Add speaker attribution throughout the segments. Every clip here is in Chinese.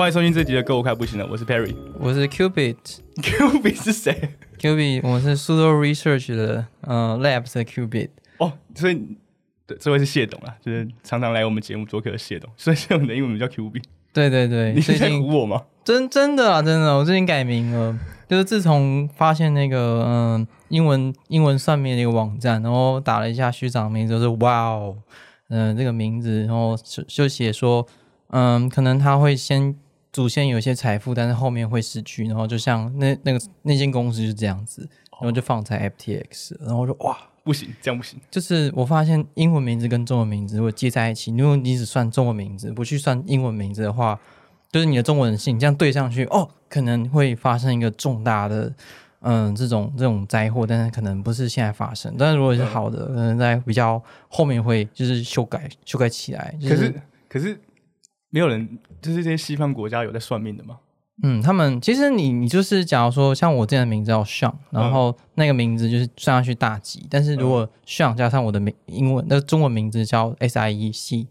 Speaker 1: 欢迎收听这集的《歌我快不行了》，我是 Perry。
Speaker 2: 我是
Speaker 1: Qubit，Q B 是谁
Speaker 2: ？Qubit，我是 Sudo Research 的呃 Labs 的 Qubit。
Speaker 1: 哦，所以对，这位是谢董啊，就是常常来我们节目做客的谢董，所以谢董的英文名叫 Q B。
Speaker 2: 对对对，
Speaker 1: 你是在
Speaker 2: 最近
Speaker 1: 唬我吗？
Speaker 2: 真真的啊，真的，我最近改名了，就是自从发现那个嗯、英文英文算命的一个网站，然后打了一下虚长名字，就是哇哦，嗯、这个名字，然后就就写说，嗯，可能他会先祖先有一些财富，但是后面会失去，然后就像那那个那间公司就是这样子，然后就放在 FTX，然后我说哇。
Speaker 1: 不行，这样不行。
Speaker 2: 就是我发现英文名字跟中文名字如果接在一起，如果你只算中文名字，不去算英文名字的话，就是你的中文姓这样对上去，哦，可能会发生一个重大的，嗯，这种这种灾祸，但是可能不是现在发生。但是如果是好的，可能在比较后面会就是修改修改起来。就
Speaker 1: 可是可是没有人，就是这些西方国家有在算命的吗？
Speaker 2: 嗯，他们其实你你就是假如说像我这样的名字叫 Sean，然后那个名字就是算上去大吉，但是如果 Sean 加上我的名英文那个中文名字叫 S I E C，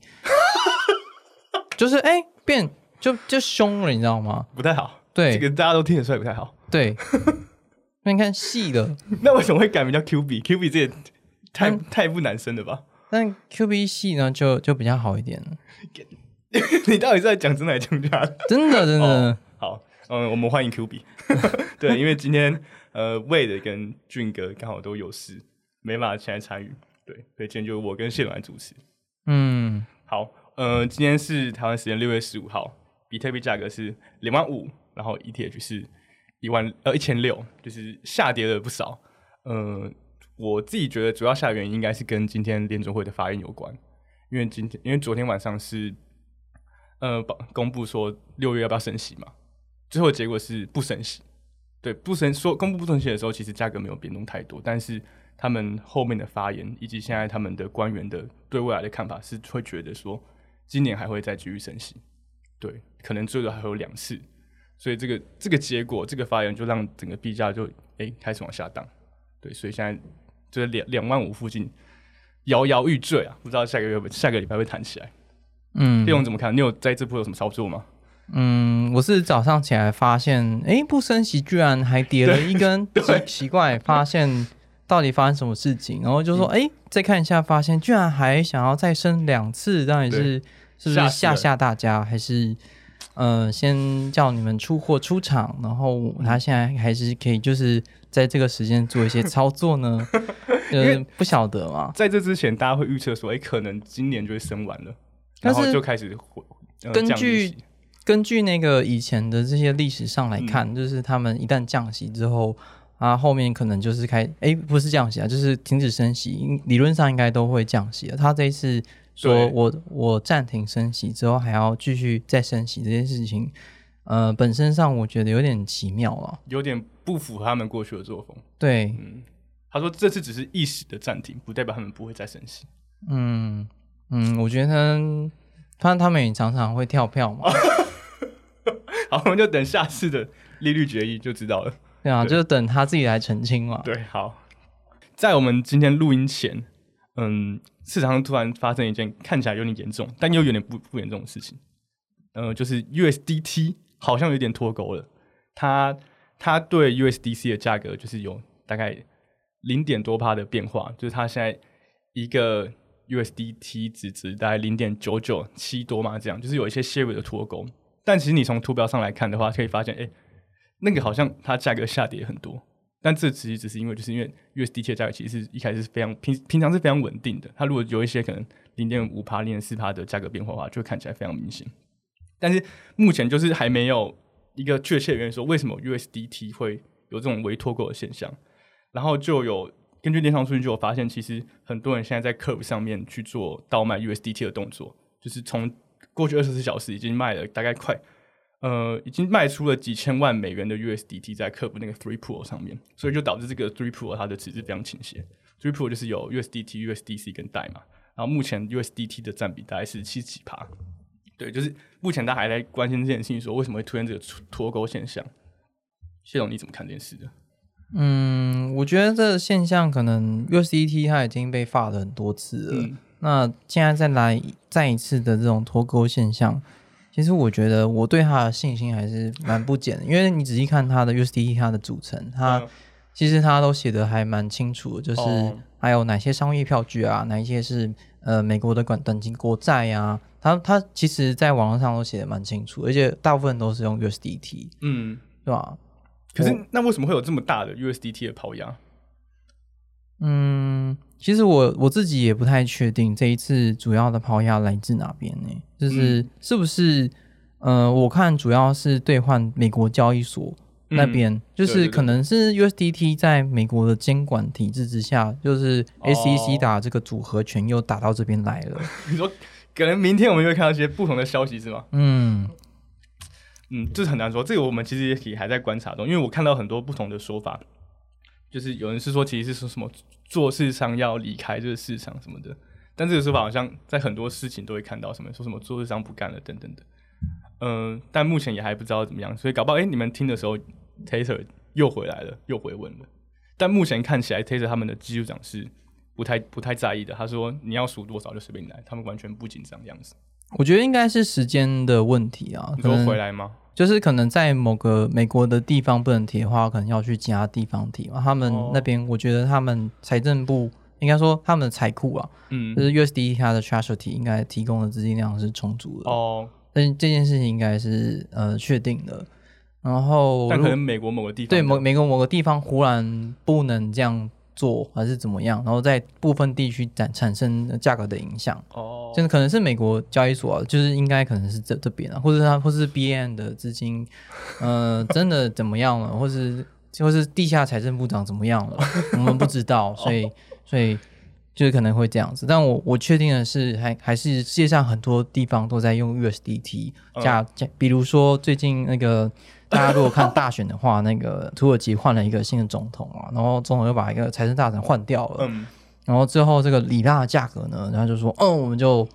Speaker 2: 就是哎、变就就凶了，你知道吗？
Speaker 1: 不太好。
Speaker 2: 对
Speaker 1: 这个大家都听得出来不太好。
Speaker 2: 对，那你看细的，
Speaker 1: 那为什么会改名叫 Q B？Q B 这也太
Speaker 2: 嗯
Speaker 1: 太不男生了吧？
Speaker 2: 但 Q B 系呢就就比较好一点，
Speaker 1: 你到底是在讲真的还是讲假的？
Speaker 2: 真的真的。
Speaker 1: 哦好，嗯，我们欢迎 Q B。对，因为今天呃，Wade 跟俊哥刚好都有事，没办法前来参与。对，所以今天就我跟谢总来主持。
Speaker 2: 嗯，
Speaker 1: 好，呃，今天是台湾时间六月十五号，比特币价格是两万五，然后 ETH 是一万呃一千六，就是下跌了不少。呃，我自己觉得主要下跌原因应该是跟今天联总会的发言有关，因为今天因为昨天晚上是呃公布说六月要不要升息嘛，最后结果是不升息。对，不升说公布不升息的时候，其实价格没有变动太多，但是他们后面的发言以及现在他们的官员的对未来的看法是会觉得说，今年还会再继续升息，对，可能最多还有两次，所以这个这个结果，这个发言就让整个币价就诶开始往下荡，对，所以现在就是两两万五附近摇摇欲坠啊，不知道下个月下个礼拜会弹起来。
Speaker 2: 嗯。
Speaker 1: 叶勇怎么看？你有在这波有什么操作吗？
Speaker 2: 嗯，我是早上起来发现，诶，不升息居然还跌了一根，奇奇怪，发现到底发生什么事情，然后就说，
Speaker 1: 嗯。
Speaker 2: 诶，再看一下，发现居然还想要再升两次，到底是是不是吓吓大家，还是呃先叫你们出货出场，然后他现在还是可以就是在这个时间做一些操作呢？呃，不晓得嘛，
Speaker 1: 在这之前，大家会预测说，诶，可能今年就会升完了，
Speaker 2: 但是
Speaker 1: 然后就开始回、呃、
Speaker 2: 根据根据那个以前的这些历史上来
Speaker 1: 嗯
Speaker 2: 看，就是他们一旦降息之后，啊，后面可能就是开，哎，不是降息啊，就是停止升息，应理论上应该都会降息的。他这一次说我我暂停升息之后还要继续再升息这件事情，呃，本身上我觉得有点奇妙了。
Speaker 1: 有点不符合他们过去的作风。
Speaker 2: 对，
Speaker 1: 嗯，他说这次只是一时的暂停，不代表他们不会再升息。
Speaker 2: 嗯嗯，我觉得他他们也常常会跳票嘛，
Speaker 1: 好，我们就等下次的利率决议就知道了。
Speaker 2: 对啊，
Speaker 1: 对
Speaker 2: 就是等他自己来澄清嘛。
Speaker 1: 对，好，在我们今天录音前，嗯，市场上突然发生一件看起来有点严重，但又有点不不严重的事情。呃，就是 USDT 好像有点脱钩了，它它对 USDC 的价格就是有大概零点多帕的变化，就是它现在一个 USDT 值值大概零点九九七多嘛，这样就是有一些些微的脱钩。但其实你从图表上来看的话，可以发现，哎、那个好像它价格下跌很多，但这其实只是因为，就是因为 USDT 的价格其实一开始是非常平平常是非常稳定的，它如果有一些可能零点五帕、零点四帕的价格变化的话，就会看起来非常明显。但是目前就是还没有一个确切的原因说为什么 USDT 会有这种微脱钩的现象，然后就有根据链上数据就有发现，其实很多人现在在客服上面去做倒卖 USDT 的动作，就是从过去二十四小时已经卖了大概快呃，已经卖出了几千万美元的 USDT 在客服那个 Three Pool 上面，所以就导致这个 Three Pool 它的值是非常倾斜。Three Pool 就是有 USDT、USDC 跟代码，然后目前 USDT 的占比大概是七几趴。对，就是目前大家还在关心这件事情，说为什么会出现这个脱钩现象？谢总你怎么看这件事的？
Speaker 2: 嗯，我觉得这个现象可能 USDT 它已经被发了很多次了，
Speaker 1: 嗯。
Speaker 2: 那现在再来再一次的这种脱钩现象，其实我觉得我对它的信心还是蛮不减的，因为你仔细看它的 USDT 它的组成，它
Speaker 1: 嗯。
Speaker 2: 其实它都写的还蛮清楚的，就是
Speaker 1: 哦。
Speaker 2: 还有哪些商业票据啊，哪一些是呃美国的短短期国债呀、它它其实在网络上都写的蛮清楚，而且大部分都是用 USDT，
Speaker 1: 嗯，
Speaker 2: 对吧？
Speaker 1: 可是那为什么会有这么大的 USDT 的抛压？
Speaker 2: 嗯，其实我我自己也不太确定这一次主要的抛压来自哪边呢？就是
Speaker 1: 嗯
Speaker 2: 是不是呃，我看主要是兑换美国交易所那边，就是可能是 USDT 在美国的监管体制之下，就是 SEC
Speaker 1: 哦
Speaker 2: 打这个组合拳又打到这边来了。
Speaker 1: 你说可能明天我们就会看到一些不同的消息是吗？
Speaker 2: 嗯
Speaker 1: 嗯，这是很难说，这个我们其实也还在观察中，因为我看到很多不同的说法，就是有人是说其实是说什么做市商要离开这个市场什么的，但这个说法好像在很多事情都会看到什么说什么做市商不干了等等的，嗯、但目前也还不知道怎么样，所以搞不好哎、诶你们听的时候，Taser 又回来了，又回温了，但目前看起来 Taser 他们的技术长是不太不太在意的，他说你要数多少就随便你来，他们完全不紧张这样子。
Speaker 2: 我觉得应该是时间的问题啊，
Speaker 1: 你说
Speaker 2: 可能
Speaker 1: 回来吗？
Speaker 2: 就是可能在某个美国的地方不能提的话，可能要去其他地方提嘛。他们
Speaker 1: 哦
Speaker 2: 那边，我觉得他们财政部应该说他们的财库啊，
Speaker 1: 嗯
Speaker 2: 就，是 USD 它的 treasury 应该提供的资金量是充足的。
Speaker 1: 哦，
Speaker 2: 但是这件事情应该是呃确定的。然后如
Speaker 1: 但可能美国某个地方
Speaker 2: 对
Speaker 1: 的
Speaker 2: 某美国某个地方忽然不能这样做，还是怎么样，然后在部分地区产产生价格的影响。
Speaker 1: 哦，
Speaker 2: 真的可能是美国交易所、啊，就是应该可能是这这边啊，或者它或是 BN 的资金，呃，真的怎么样了，或是或是地下财政部长怎么样了，我们不知道，所以所以就是可能会这样子。但我我确定的是，还还是世界上很多地方都在用 USDT 加加，比如说最近那个。大家如果看大选的话，那个土耳其换了一个新的总统啊，然后总统又把一个财政大臣换掉了，
Speaker 1: 嗯，
Speaker 2: 然后最后这个里拉的价格呢，然后就说，嗯，我们就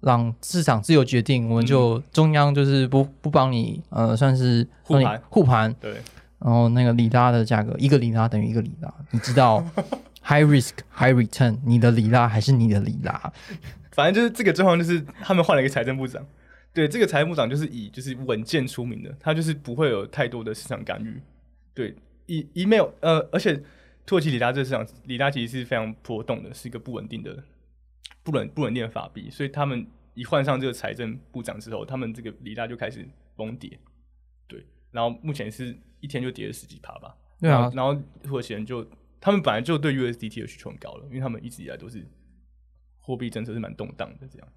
Speaker 2: 让市场自由决定，我们就中央就是不不帮你呃，算是
Speaker 1: 护盘。
Speaker 2: 护盘，
Speaker 1: 对，
Speaker 2: 然后那个里拉的价格一个里拉等于一个里拉，你知道 high risk high return，你的里拉还是你的里拉，
Speaker 1: 反正就是这个状况，就是他们换了一个财政部长，对，这个财政部长就是以就是稳健出名的，他就是不会有太多的市场干预，对，以 email 呃，而且土耳其里拉这个市场，里拉其实是非常波动的，是一个不稳定的、不稳不稳定的法币，所以他们一换上这个财政部长之后，他们这个里拉就开始崩跌，对，然后目前是一天就跌了十几趴吧，
Speaker 2: 对啊
Speaker 1: 然后然后土耳其人就他们本来就对 USDT 的需求很高了，因为他们一直以来都是货币政策是蛮动荡的，这样，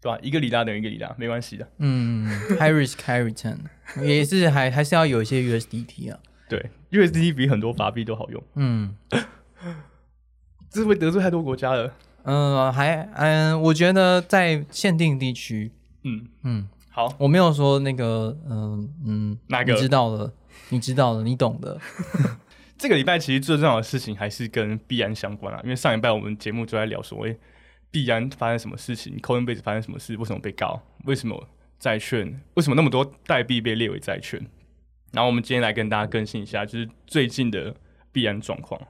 Speaker 1: 对吧、一个里拉等于一个里拉，没关系的。
Speaker 2: 嗯，high risk high return 也是还还是要有一些 USDT 啊，
Speaker 1: 对，USDT 比很多法币都好用，
Speaker 2: 嗯。
Speaker 1: 这是会得罪太多国家了。
Speaker 2: 嗯，还嗯，我觉得在限定地区，
Speaker 1: 嗯，
Speaker 2: 嗯，
Speaker 1: 好，
Speaker 2: 我没有说那个，嗯嗯，
Speaker 1: 哪个？
Speaker 2: 你知道了，你知道了，你懂的。
Speaker 1: 这个礼拜其实最重要的事情还是跟币安相关啊，因为上礼拜我们节目就在聊说，诶，币安发生什么事情，Coinbase 发生什么事，为什么被告，为什么债券，为什么那么多代币被列为债券？然后我们今天来跟大家更新一下，就是最近的币安状况。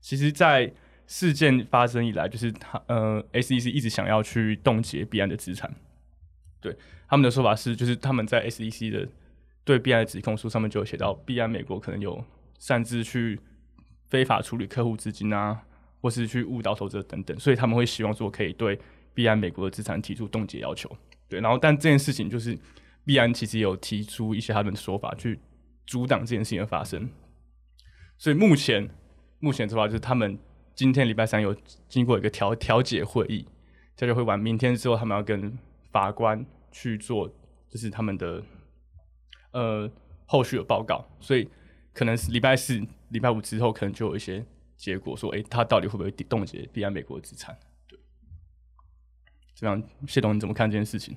Speaker 1: 其实，在事件发生以来，就是他呃，SEC 一直想要去冻结币安的资产。对他们的说法是，就是他们在 SEC 的对币安的指控书上面就有写到，币安美国可能有擅自去非法处理客户资金啊，或是去误导投资者等等，所以他们会希望说可以对币安美国的资产提出冻结要求。对，然后但这件事情就是币安其实有提出一些他们的说法去阻挡这件事情的发生。所以目前目前的说法就是他们今天礼拜三有经过一个调调解会议，调解会完，明天之后他们要跟法官去做，就是他们的呃后续的报告，所以可能是礼拜四、礼拜五之后，可能就有一些结果说，哎，他到底会不会冻结币安美国的资产？对，这样谢董你怎么看这件事情？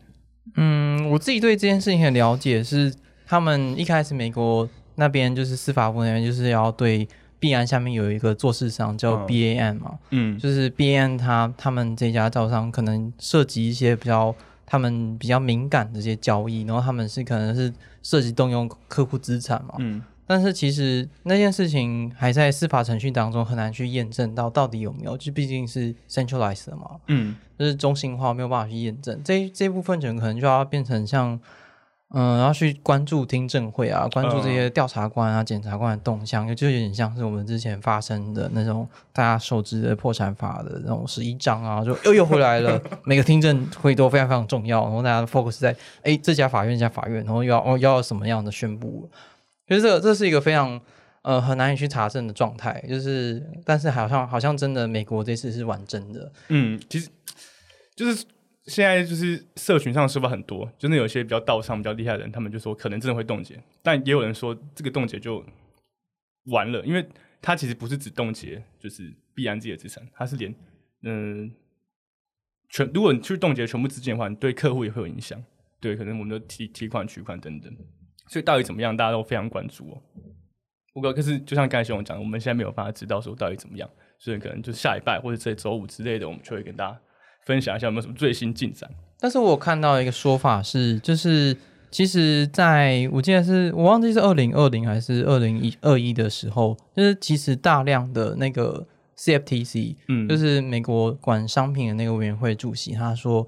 Speaker 2: 嗯，我自己对这件事情很了解，是他们一开始美国那边就是司法部那边就是要对币安下面有一个做市商叫
Speaker 1: 嗯。
Speaker 2: BAN 嘛，
Speaker 1: 嗯，
Speaker 2: 就是 BAN 他他们这家招商可能涉及一些比较他们比较敏感的这些交易，然后他们是可能是涉及动用客户资产嘛，
Speaker 1: 嗯
Speaker 2: 但是其实那件事情还在司法程序当中很难去验证到到底有没有，就毕竟是 centralized 的嘛，
Speaker 1: 嗯
Speaker 2: 就是中心化，没有办法去验证。这这部分可能就要变成像，嗯、要去关注听证会啊，关注这些调查官啊、检察官的动向，就有点像是我们之前发生的那种大家熟知的破产法的那种十一章啊，就又又回来了。每个听证会都非常非常重要，然后大家 focus 在哎这家法院、这家法院，然后又要哦要要什么样的宣布。其实这这是一个非常呃很难以去查证的状态，就是但是好像好像真的美国这次是玩真的，
Speaker 1: 嗯，其实就是现在就是社群上说法很多，真的有些比较道上比较厉害的人，他们就说可能真的会冻结，但也有人说这个冻结就完了，因为它其实不是只冻结就是必然自己的资产，它是连嗯、全如果你去冻结全部资金的话，你对客户也会有影响，对，可能我们的提提款、取款等等，所以到底怎么样，大家都非常关注哦。不过，可是就像刚才熊讲的，我们现在没有办法知道说到底怎么样，所以可能就下礼拜或者这周五之类的，我们就会跟大家分享一下有没有什么最新进展。
Speaker 2: 但是我看到一个说法是，就是其实在我记得是我忘记是二零二零还是二零一二一的时候，就是其实大量的那个 CFTC，
Speaker 1: 嗯，
Speaker 2: 就是美国管商品的那个委员会主席，他说，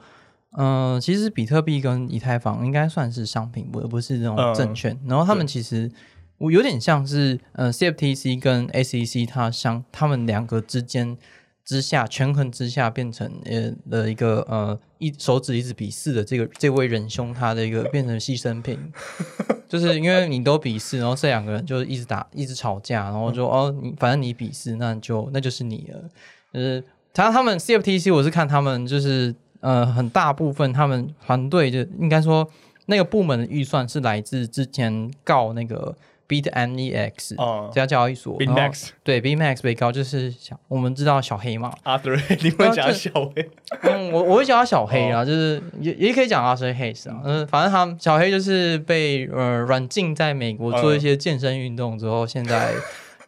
Speaker 2: 嗯、其实比特币跟以太坊应该算是商品，而不是那种
Speaker 1: 嗯
Speaker 2: 证券。然后他们其实我有点像是，呃，CFTC 跟 SEC 它相他们两个之间之下权衡之下变成呃的一个呃一手指一直比四的这个这位仁兄他的一个变成牺牲品，就是因为你都比四，然后这两个人就一直打一直吵架，然后就哦你反正你比四，那就那就是你了，就是他他们 CFTC 我是看他们就是呃很大部分他们团队就应该说那个部门的预算是来自之前告那个 BitMEX
Speaker 1: 哦。
Speaker 2: 这家交易所
Speaker 1: BitMEX
Speaker 2: 对 BitMEX 被告就是小我们知道小黑嘛，
Speaker 1: 阿德瑞，你会讲小黑？
Speaker 2: 嗯，我我会叫他小黑
Speaker 1: 哦。
Speaker 2: 啊，就是也也可以讲他是黑子啊，嗯，反正他小黑就是被呃软禁在美国做一些健身运动之后，现在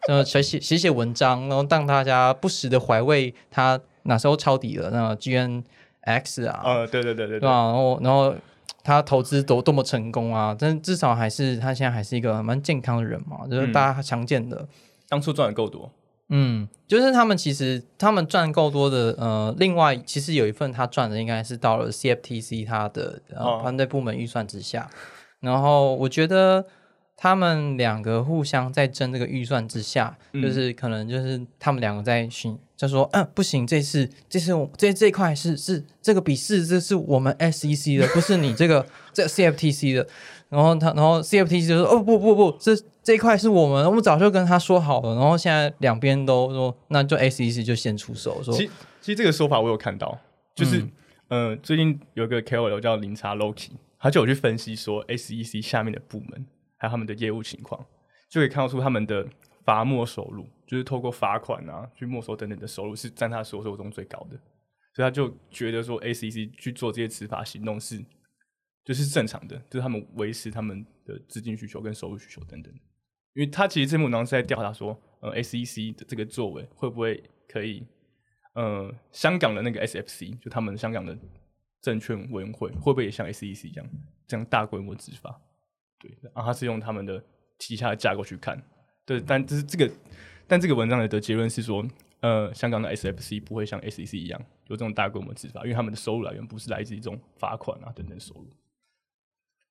Speaker 2: 呃写写 写写文章，然后让大家不时的怀味他哪时候抄底了那个 GNX 啊，
Speaker 1: 呃，对对对对
Speaker 2: 对吧？然后然后他投资多多么成功啊，但至少还是他现在还是一个蛮健康的人嘛，就是
Speaker 1: 嗯
Speaker 2: 大家常见的。
Speaker 1: 当初赚的够多，
Speaker 2: 嗯，就是他们其实他们赚够多的，呃，另外其实有一份他赚的应该是到了 CFTC 他的团队部门预算之下，然后我觉得他们两个互相在争这个预算之下，
Speaker 1: 嗯
Speaker 2: 就是可能就是他们两个在寻，就说嗯不行，这次这次我这这一块是是这个笔试，这是我们 SEC 的，不是你这个这 CFTC 的。然后他，然后 CFTC 就说：“哦不不不，这这一块是我们，我们早就跟他说好了。”然后现在两边都说，那就 SEC 就先出手，说
Speaker 1: 其其实这个说法我有看到，就是
Speaker 2: 嗯
Speaker 1: 呃，最近有个 KOL 叫林查 Loki，他就有去分析说 SEC 下面的部门还有他们的业务情况，就可以看到出他们的罚没收入，就是透过罚款啊去没收等等的收入是占他所收入中最高的，所以他就觉得说，SEC 去做这些执法行动是就是正常的，就是他们维持他们的资金需求跟收入需求等等。因为他其实这篇文章是在调查说，呃，SEC 的这个作为会不会可以，呃，香港的那个 SFC 就他们香港的证券委员会会不会也像 SEC 一样这样大规模执法？对，然后他是用他们的旗下的架构去看，对，但这是这个，但这个文章的的结论是说，呃，香港的 SFC 不会像 SEC 一样有这种大规模执法，因为他们的收入来源不是来自于这种罚款啊等等收入。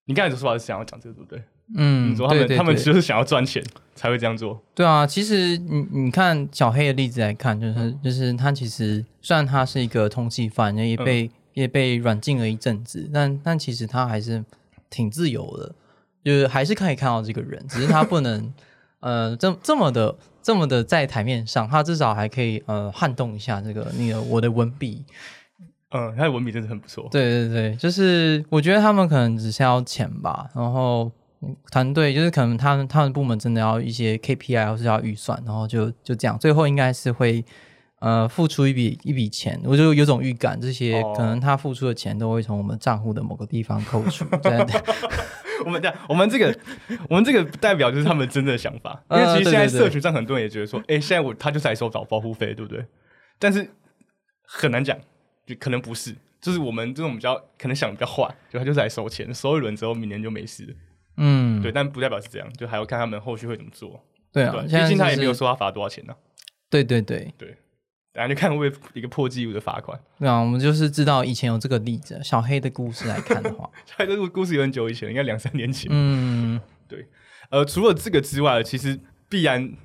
Speaker 1: 你刚才的说法是想要讲这个对不对？
Speaker 2: 嗯，
Speaker 1: 你说他们他们就是想要赚钱才会这样做。
Speaker 2: 对啊，其实你你看小黑的例子来看，就是就是他其实虽然他是一个通缉犯，也被、也被软禁了一阵子，但但其实他还是挺自由的，就是还是可以看到这个人，只是他不能呃这这么的这么的在台面上，他至少还可以呃撼动一下这个那个我的文笔。
Speaker 1: 嗯，他的文笔真的很不错。
Speaker 2: 对对对，就是我觉得他们可能只是要钱吧，然后嗯团队就是可能他们他们部门真的要一些 KPI 或是要预算，然后就就这样，最后应该是会呃付出一笔一笔钱，我就有种预感，这些
Speaker 1: 哦
Speaker 2: 可能他付出的钱都会从我们账户的某个地方扣除。对对
Speaker 1: 我们这样，我们这个，我们这个代表就是他们真正的想法。因为
Speaker 2: 呃
Speaker 1: 其实现在社群上很多人也觉得说，哎、现在我他就是来收保保护费，对不对？但是很难讲，就可能不是，就是我们这种比较可能想的比较坏，就他就是来收钱，收一轮之后明年就没事了。
Speaker 2: 嗯，
Speaker 1: 对，但不代表是这样，就还要看他们后续会怎么做。
Speaker 2: 对啊
Speaker 1: 毕竟他也没有说他罚多少钱呢、
Speaker 2: 对对对对
Speaker 1: 等下就看会不会一个破纪录的罚款。
Speaker 2: 对啊，我们就是知道以前有这个例子，小黑的故事来看的话，
Speaker 1: 小黑的故事有很久以前，应该两三年前。
Speaker 2: 嗯，对
Speaker 1: 呃，除了这个之外，其实必然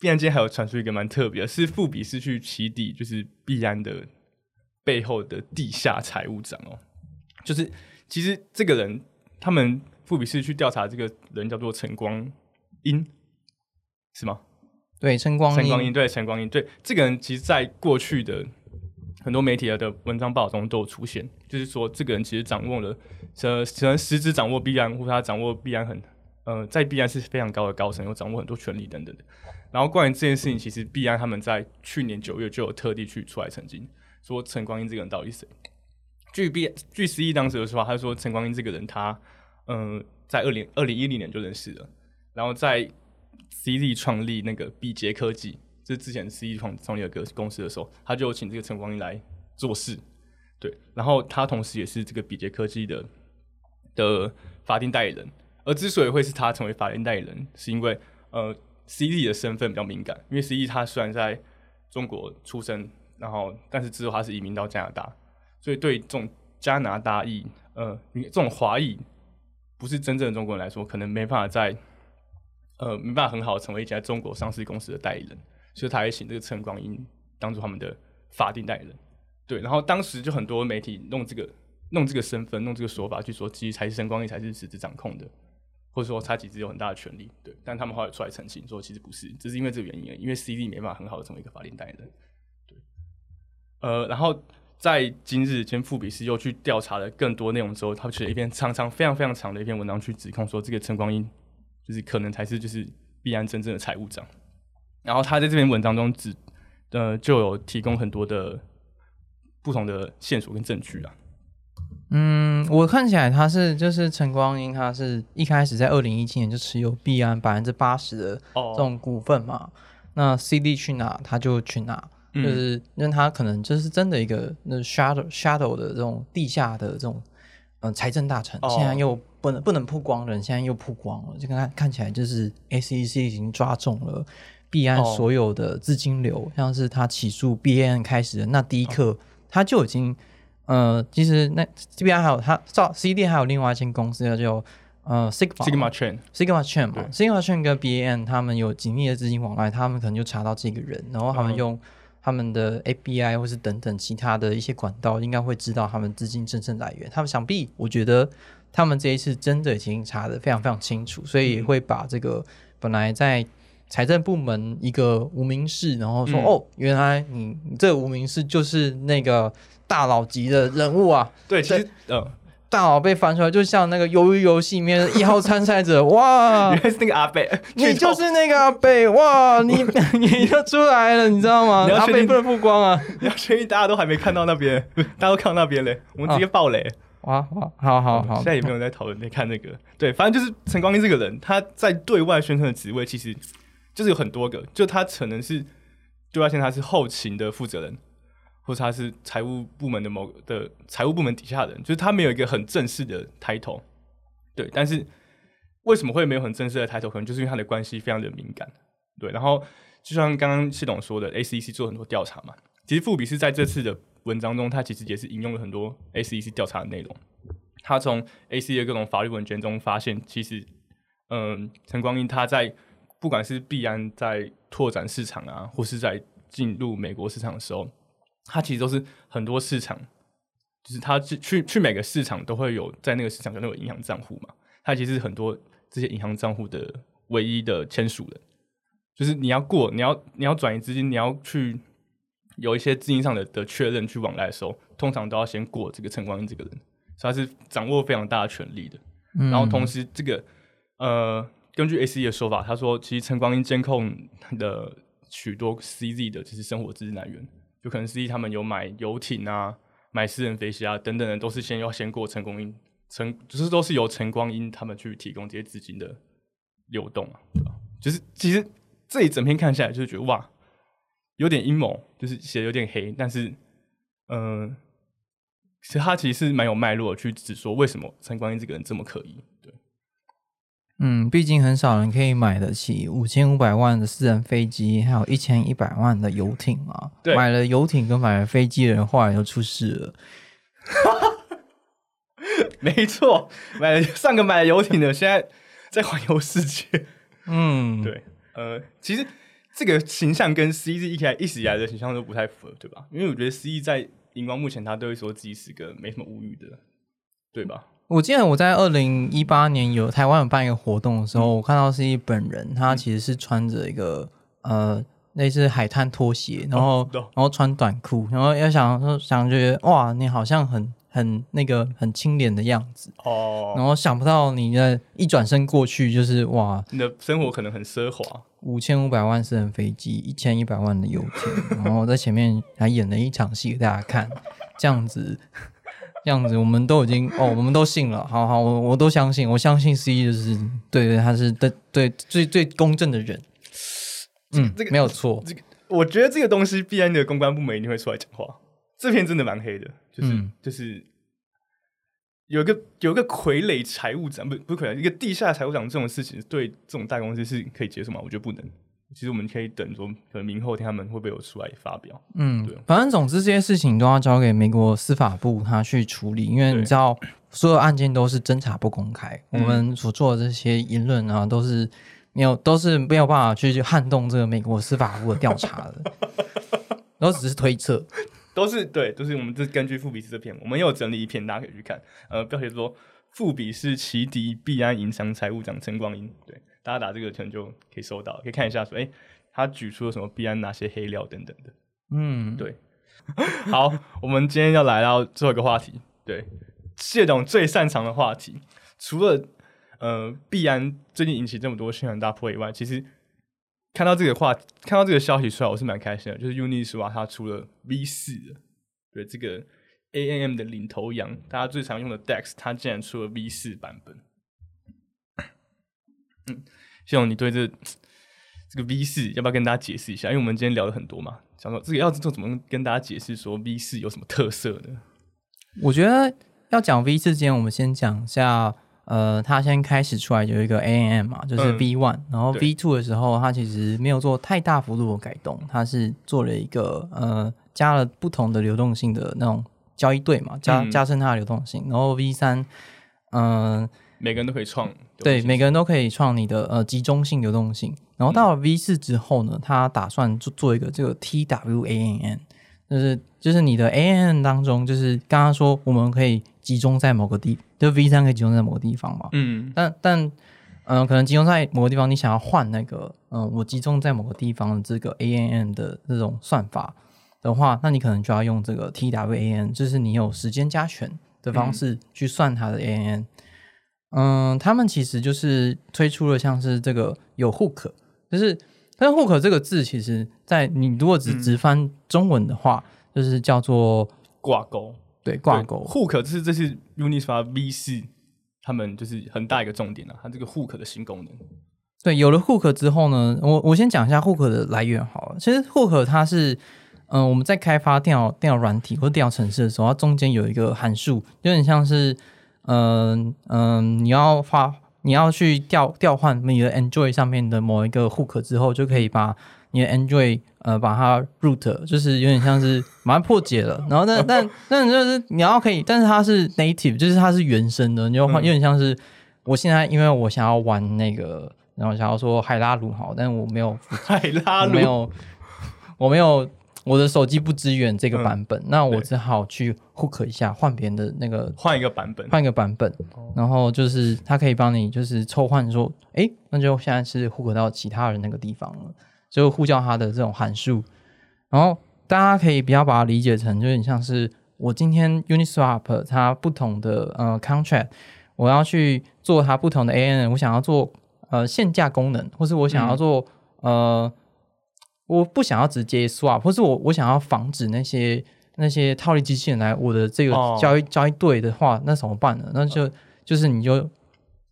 Speaker 1: 必然间还有传出一个蛮特别的，是富比是去起底，就是必然的背后的地下财务长哦。就是其实这个人，他们富比士去调查这个人叫做陈光英，是吗？
Speaker 2: 对，陈光英
Speaker 1: 陈光英，对陈光英，对这个人，其实在过去的很多媒体的文章报道中都有出现，就是说这个人其实掌握了，呃，可能实质掌握必然，或者他掌握必然很，呃，在必然是非常高的高层，有掌握很多权力等等的。然后关于这件事情，其实必然他们在去年九月就有特地去出来澄清，说陈光英这个人到底是谁。据必据十一当时的说法，他说陈光英这个人他，嗯、在二零二零一零年就认识了，然后在 CZ 创立那个比杰科技，这是之前 CZ 创创立的个公司的时候，他就请这个陈光英来做事，对，然后他同时也是这个比杰科技的的法定代理人。而之所以会是他成为法定代理人，是因为呃 CZ 的身份比较敏感，因为 CZ 他虽然在中国出生，然后但是之后他是移民到加拿大，所以对这种加拿大裔呃这种华裔不是真正的中国人来说，可能没办法在呃没办法很好的成为一家中国上市公司的代理人，所以他也请这个陈光英当做他们的法定代理人。对，然后当时就很多媒体弄这个弄这个身份，弄这个说法去说，其实才是陈光英才是实质掌控的，或者说他其实有很大的权利。对，但他们后来出来澄清说，其实不是，只是因为这个原因，因为 CD 没办法很好的成为一个法定代理人。对，呃，然后在今日，今天富比斯又去调查了更多内容之后，他写了一篇长长、非常非常长的一篇文章，去指控说这个陈光英就是可能才是就是必安真正的财务长。然后他在这篇文章中只呃就有提供很多的不同的线索跟证据啊。
Speaker 2: 嗯，我看起来他是就是陈光英，他是一开始在二零一七年就持有币安百分之八十的
Speaker 1: 哦
Speaker 2: 这种股份嘛。那 CD 去哪他就去哪，
Speaker 1: 嗯
Speaker 2: 就是因为他可能就是真的一个那 shadow shadow 的这种地下的这种嗯财政大臣，
Speaker 1: 哦
Speaker 2: 现在又不能不能曝光人，现在又曝光了，这个看看起来就是 SEC 已经抓中了。币安
Speaker 1: 哦。
Speaker 2: 所有的资金流，像是他起诉币安开始的那第一刻，他就已经呃，其实那这边还有他照 CD 还有另外一间公司叫做呃 Sigma
Speaker 1: Sigma
Speaker 2: Chain，Sigma Chain 嘛，Sigma Chain 跟 BAN 他们有紧密的资金往来，他们可能就查到这个人，然后他们
Speaker 1: 嗯。
Speaker 2: 用他们的 API 或是等等其他的一些管道，应该会知道他们资金真正来源。他们想必我觉得他们这一次真的已经查得非常非常清楚，所以也会把这个本来在财政部门一个无名氏，然后说、
Speaker 1: 嗯。
Speaker 2: 哦，原来你你这无名氏就是那个大佬级的人物啊。
Speaker 1: 对，其实呃，
Speaker 2: 大佬被翻出来，就像那个鱿鱼游戏里面的一号参赛者，哇！
Speaker 1: 原，来是那个阿贝，
Speaker 2: 你就是那个阿贝，哇，你 你就出来了，你知道吗？阿贝不能曝光啊！
Speaker 1: 你要确定大家都还没看到那边，大家都看到那边嘞，我们直接爆雷。
Speaker 2: 哇哇，好好好
Speaker 1: 现，在也没有在讨论在看那个。对，反正就是陈光英这个人，他在对外宣称的职位其实就是有很多个，就他可能是对外宣称他是后勤的负责人，或者他是财务部门的某的财务部门底下的人，就是他没有一个很正式的 title。对，但是为什么会没有很正式的 title？可能就是因为他的关系非常的敏感。对，然后就像刚刚系统说的，ACC 做很多调查嘛，其实富比是在这次的文章中，他其实也是引用了很多 ACC 调查的内容。他从 AC 的各种法律文件中发现，其实，嗯，陈光英他在不管是必安在拓展市场啊，或是在进入美国市场的时候，他其实都是很多市场，就是他去去去每个市场都会有在那个市场可能有银行账户嘛，他其实很多这些银行账户的唯一的签署人，就是你要过，你要你要转移资金，你要去有一些资金上的的确认去往来的时候，通常都要先过这个陈光英这个人，所以他是掌握非常大的权力的。
Speaker 2: 嗯
Speaker 1: 然后同时，这个呃，根据 A C 的说法，他说其实陈光英监控的许多 CZ 的就是生活资金来源，就可能 CZ 他们有买游艇啊、买私人飞机啊等等的，都是先要先过陈光英，陈，就是都是由陈光英他们去提供这些资金的流动啊，对吧？就是其实这一整篇看下来，就是觉得哇，有点阴谋，就是写的有点黑，但是嗯、呃其实他其实是蛮有脉络的去指说为什么陈光英这个人这么可疑，对。
Speaker 2: 嗯，毕竟很少人可以买得起五千五百万的私人飞机，还有一千一百万的游艇啊。
Speaker 1: 对
Speaker 2: 买了游艇跟买了飞机的人，后来就出事了。
Speaker 1: 没错，买了上个买了游艇的，现在在环游世界。
Speaker 2: 嗯，，
Speaker 1: 对，呃，其实这个形象跟 CZ 一开一直以来的形象都不太符合，对吧？因为我觉得 CZ 在荧光幕前，他都会说自己是个没什么物欲的，对吧？
Speaker 2: 我记得我在二零一八年有台湾有办一个活动的时候，我看到 C 本人，他其实是穿着一个呃类似海滩拖鞋，然后、然后穿短裤，然后要想说想觉得哇，你好像很很那个很清廉的样子。哦，然
Speaker 1: 哦，
Speaker 2: 后想不到你的一转身过去就是哇，
Speaker 1: 你的生活可能很奢华，
Speaker 2: 五千五百万私人飞机，一千一百万的游艇，然后在前面还演了一场戏给大家看，这样子，这样子我们都已经哦，我们都信了，好好，我我都相信，我相信 C 就是对对，他是对对最最公正的人，嗯，
Speaker 1: 这个
Speaker 2: 没有错，这个
Speaker 1: 我觉得这个东西必然的公关部门一定会出来讲话。这篇真的蛮黑的，就是、
Speaker 2: 嗯。
Speaker 1: 就是有一个有一个傀儡财务长，不不是傀儡，一个地下财务长这种事情，对这种大公司是可以接受吗？我觉得不能。其实我们可以等说，可能明后天他们会不会有出来发表？
Speaker 2: 嗯
Speaker 1: 对，
Speaker 2: 反正总之这些事情都要交给美国司法部他去处理，因为你知道所有案件都是侦查不公开，
Speaker 1: 嗯
Speaker 2: 我们所做的这些言论啊都是没有都是没有办法去撼动这个美国司法部的调查的，然后只是推测。
Speaker 1: 都是对，都是我们这根据富比士这篇，我们也有整理一篇，大家可以去看。呃，标题说富比士奇敌必安银行财务长陈光英，对，大家打这个可能就可以搜到，可以看一下说，哎、他举出了什么必安哪些黑料等等的。
Speaker 2: 嗯，
Speaker 1: 对好，我们今天要来到最后一个话题，对，谢董最擅长的话题，除了呃必安最近引起这么多轩然大波以外，其实看到这个话，看到这个消息出来，我是蛮开心的。就是 Uniswap 它出了 V 四，对这个 AMM 的领头羊，大家最常用的 DEX，它竟然出了 V 四版本。嗯，谢总，你对这这个 V 四要不要跟大家解释一下？因为我们今天聊了很多嘛，想说这个要做怎么跟大家解释说 V 四有什么特色呢？
Speaker 2: 我觉得要讲 V 四之前，我们先讲一下，呃，它先开始出来有一个 ANM 嘛，就是
Speaker 1: 嗯。
Speaker 2: V one，、然后
Speaker 1: 对。
Speaker 2: V two 的时候，它其实没有做太大幅度的改动，它是做了一个呃加了不同的流动性的那种交易对嘛，加、
Speaker 1: 嗯。
Speaker 2: 加深它的流动性，然后 V 三，嗯、
Speaker 1: 每个人都可以创，
Speaker 2: 对，每
Speaker 1: 个
Speaker 2: 个人都可以创你的呃集中性流动性。然后到了 V 四之后呢，他打算做做一个这个 TWANN，就是就是你的 ANN 当中，就是刚刚说我们可以集中在某个地，就 V 三可以集中在某个地方嘛。
Speaker 1: 嗯
Speaker 2: 但但嗯、呃可能集中在某个地方，你想要换那个嗯、呃我集中在某个地方的这个 ANN 的这种算法的话，那你可能就要用这个 TWAN，就是你有时间加权的方式去算它的 ANN。嗯，他们其实就是推出了像是这个有 hook，就是但是 hook 这个字，其实在你如果只
Speaker 1: 嗯
Speaker 2: 直翻中文的话，就是叫做
Speaker 1: 挂钩
Speaker 2: 对挂钩。
Speaker 1: hook，这是这是 Uniswap V 四他们就是很大一个重点啊，它这个 hook 的新功能。
Speaker 2: 对，有了 hook 之后呢，我我先讲一下 hook 的来源好了。其实 hook 它是，嗯、我们在开发电脑电脑软体或电脑程式的时候，它中间有一个函数，有点像是，嗯、嗯、你要发你要去调调换你的 Android 上面的某一个 hook 之后，就可以把你的 Android 呃把它 root，就是有点像是把它破解了。然后但但但就是你要可以，但是它是 native，就是它是原生的，你就有点像是我现在因为我想要玩那个，然后想要说海拉鲁好，但我没有
Speaker 1: 海拉鲁
Speaker 2: 没有，我没有，我的手机不支援这个
Speaker 1: 嗯。
Speaker 2: 版本，那我只好去 hook 一下，换别人的那个，
Speaker 1: 换一个版本，
Speaker 2: 换一个版本，然后就是它可以帮你就是抽换说，诶，那就现在是 hook 到其他人那个地方了，就呼叫它的这种函数，然后大家可以不要把它理解成，就有点像是我今天 Uniswap 它不同的呃 contract，我要去做它不同的 AN，我想要做呃限价功能，或是我想要做、呃我不想要直接 swap，或是我我想要防止那些那些套利机器人来我的这个
Speaker 1: 哦。
Speaker 2: 交易、交易对的话，那怎么办呢？那就就是你就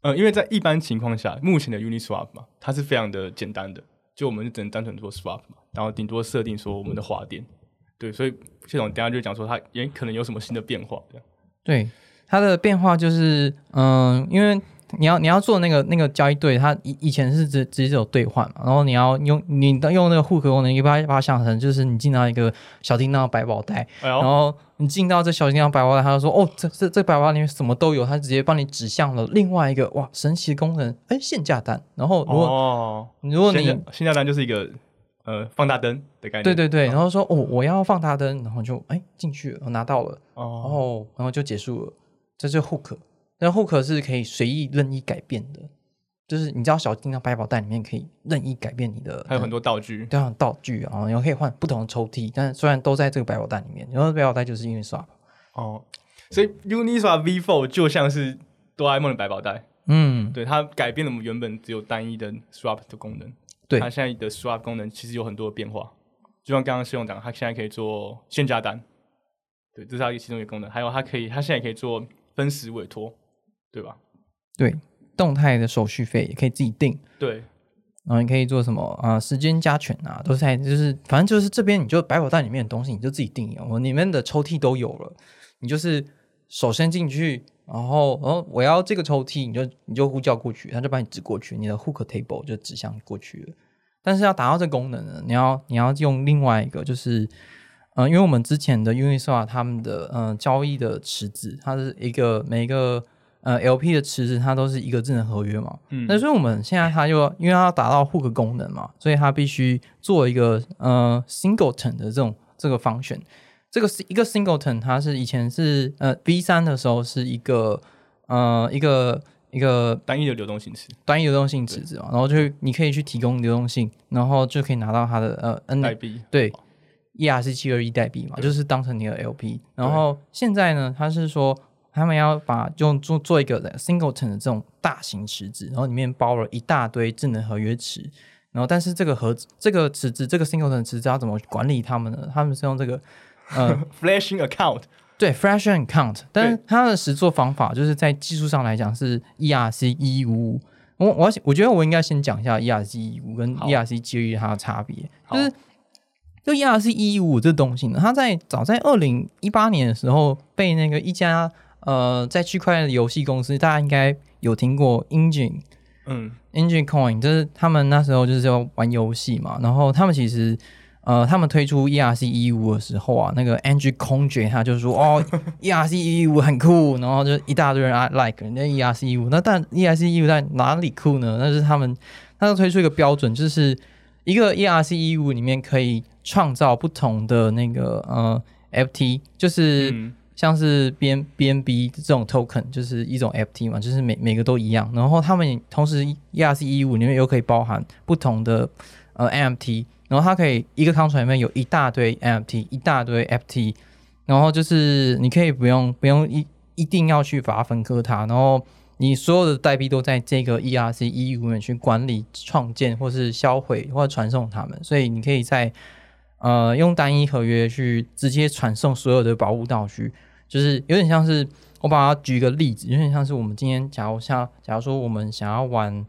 Speaker 1: 呃，因为在一般情况下，目前的 Uniswap 嘛，它是非常的简单的，就我们就只能单纯做 swap 嘛，然后顶多设定说我们的滑点，对，所以系统等下就讲说它也可能有什么新的变化，
Speaker 2: 对它的变化就是，嗯，因为你要你要做那个那个交易对，它以以前是直直接有兑换嘛，然后你要用你的用那个 hook 功能，你把它把它想成就是你进到一个小叮当的百宝袋，
Speaker 1: 哎，
Speaker 2: 然后你进到这小叮当百宝袋，他就说哦，这这这百宝袋里面什么都有，他直接帮你指向了另外一个哇神奇的功能，哎，限价单。然后如果、
Speaker 1: 哦，
Speaker 2: 如果你
Speaker 1: 限价单就是一个呃放大灯的概念，
Speaker 2: 对对对，然后说哦我要放大灯，然后就哎进去了，我拿到了。
Speaker 1: 哦，
Speaker 2: 哦，然后就结束了。这就是 hook，那 hook 是可以随意任意改变的，就是你知道小叮当百宝袋里面可以任意改变你的，
Speaker 1: 还有很多道具，
Speaker 2: 对啊道具啊，然后可以换不同的抽屉，但虽然都在这个百宝袋里面，然后百宝袋就是 Uniswap
Speaker 1: 哦，所以 Uniswap V4 就像是哆啦 A 梦的百宝袋，
Speaker 2: 嗯，
Speaker 1: 对，它改变了我们原本只有单一的 swap 的功能。
Speaker 2: 对
Speaker 1: 它现在的 swap 功能其实有很多的变化，就像刚刚施用讲，它现在可以做限价单，对，这是它其中一个功能。还有它可以，它现在也可以做分时委托，对吧？
Speaker 2: 对，动态的手续费也可以自己定。
Speaker 1: 对，
Speaker 2: 然后你可以做什么啊、呃时间加权啊，都是在就是反正就是这边你就百宝袋里面的东西你就自己定我里面的抽屉都有了，你就是手伸进去，然后然后我要这个抽屉，你就你就呼叫过去，他就把你指过去，你的 hook table 就指向过去了。但是要达到这个功能呢，你要你要用另外一个就是。呃，因为我们之前的 Uniswap 他们的呃交易的池子，它是一个每一个呃 LP 的池子，它都是一个智能合约嘛，
Speaker 1: 嗯，
Speaker 2: 那所以我们现在它就因为它要达到 hook 功能嘛，所以它必须做一个呃 singleton 的这种这个 function。这个是一个 singleton，它是以前是呃 V 三的时候是一个呃一个一个
Speaker 1: 单一的流动性池
Speaker 2: 单一流动性池子嘛，然后就你可以去提供流动性，然后就可以拿到它的呃 N
Speaker 1: 代币，
Speaker 2: 对，ERC 七二一代币嘛，就是当成你的 LP。然后现在呢，它是说他们要把用做做一个 singleton 的这种大型池子，然后里面包了一大堆智能合约池。然后，但是这个盒子、这个池子、这个 singleton 池子要怎么管理它们呢？他们是用这个呃
Speaker 1: flashing account，
Speaker 2: 对 flashing account，但是它的实作方法就是在技术上来讲是 ERC 一五五。我我要我觉得我应该先讲一下 ERC 一五跟 ERC 七一它的差别，就是就 ERC 一五这东西呢，它在早在二零一八年的时候被那个一家呃在区块链的游戏公司，大家应该有听过 Engine
Speaker 1: 嗯
Speaker 2: ，Engine Coin，就是他们那时候就是要玩游戏嘛，然后他们其实呃，他们推出 ERC 一五的时候啊，那个爵他就说哦，ERC 一五很酷，然后就一大堆人啊 like 那 ERC 一五，那但 ERC 一五在哪里酷呢？那是他们他们推出一个标准，就是一个 ERC 一五里面可以创造不同的那个呃 FT，就是。像是 B N B N B 这种 token 就是一种 FT 嘛，就是每每个都一样。然后他们同时 ERC 一五里面又可以包含不同的呃 M T，然后它可以一个 contract 里面有一大堆 M T，一大堆 FT，然后就是你可以不用不用一一定要去把它分割它，然后你所有的代币都在这个 ERC 一五里面去管理、创建或是销毁或者传送它们，所以你可以在呃用单一合约去直接传送所有的宝物道具。就是有点像是我把它举一个例子，有点像是我们今天假如像假如说我们想要玩，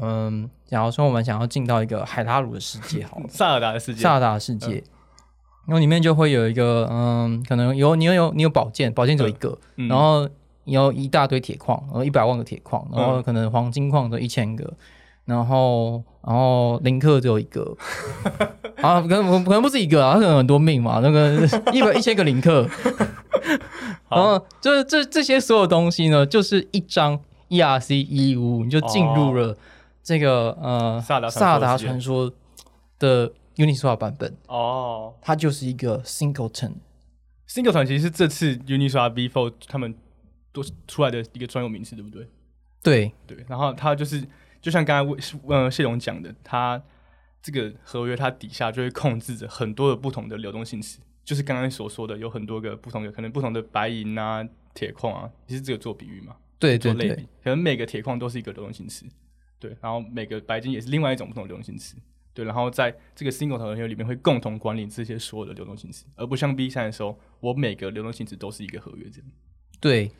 Speaker 2: 嗯，假如说我们想要进到一个海拉鲁的世界，好了，
Speaker 1: 萨尔达的世界，
Speaker 2: 萨尔达的世界，然后里面就会有一个，嗯，可能有你有有你有宝剑，宝剑只有一个，
Speaker 1: 嗯
Speaker 2: 然后你有一大堆铁矿，然后一百万个铁矿，然后
Speaker 1: 嗯
Speaker 2: 可能黄金矿都一千个，然后然后林克只有一个，啊，可能可能不是一个啊，他可能很多命嘛，那个 一百一千个林克，然后这这这些所有东西呢，就是一张 ERC 一五，你就进入了这个、呃
Speaker 1: 萨达传说
Speaker 2: 萨达传说的 Uniswap 版本，
Speaker 1: 哦。
Speaker 2: 它就是一个 Singleton。
Speaker 1: Singleton 其实是这次 Uniswap V4 他们都出来的一个专有名词，对不对？
Speaker 2: 对。
Speaker 1: 对，然后它就是就像刚才魏呃谢龙讲的，它这个合约它底下就会控制着很多的不同的流动性池，就是刚刚所说的有很多个不同的可能不同的白银啊、铁矿啊，其实这个做比喻嘛，
Speaker 2: 对对对
Speaker 1: 做类比，可能每个铁矿都是一个流动性词，对，然后每个白金也是另外一种不同的流动性词，对，然后在这个 single 里面会共同管理这些所有的流动性词，而不像 B 三的时候，我每个流动性词都是一个合约这样。
Speaker 2: 对，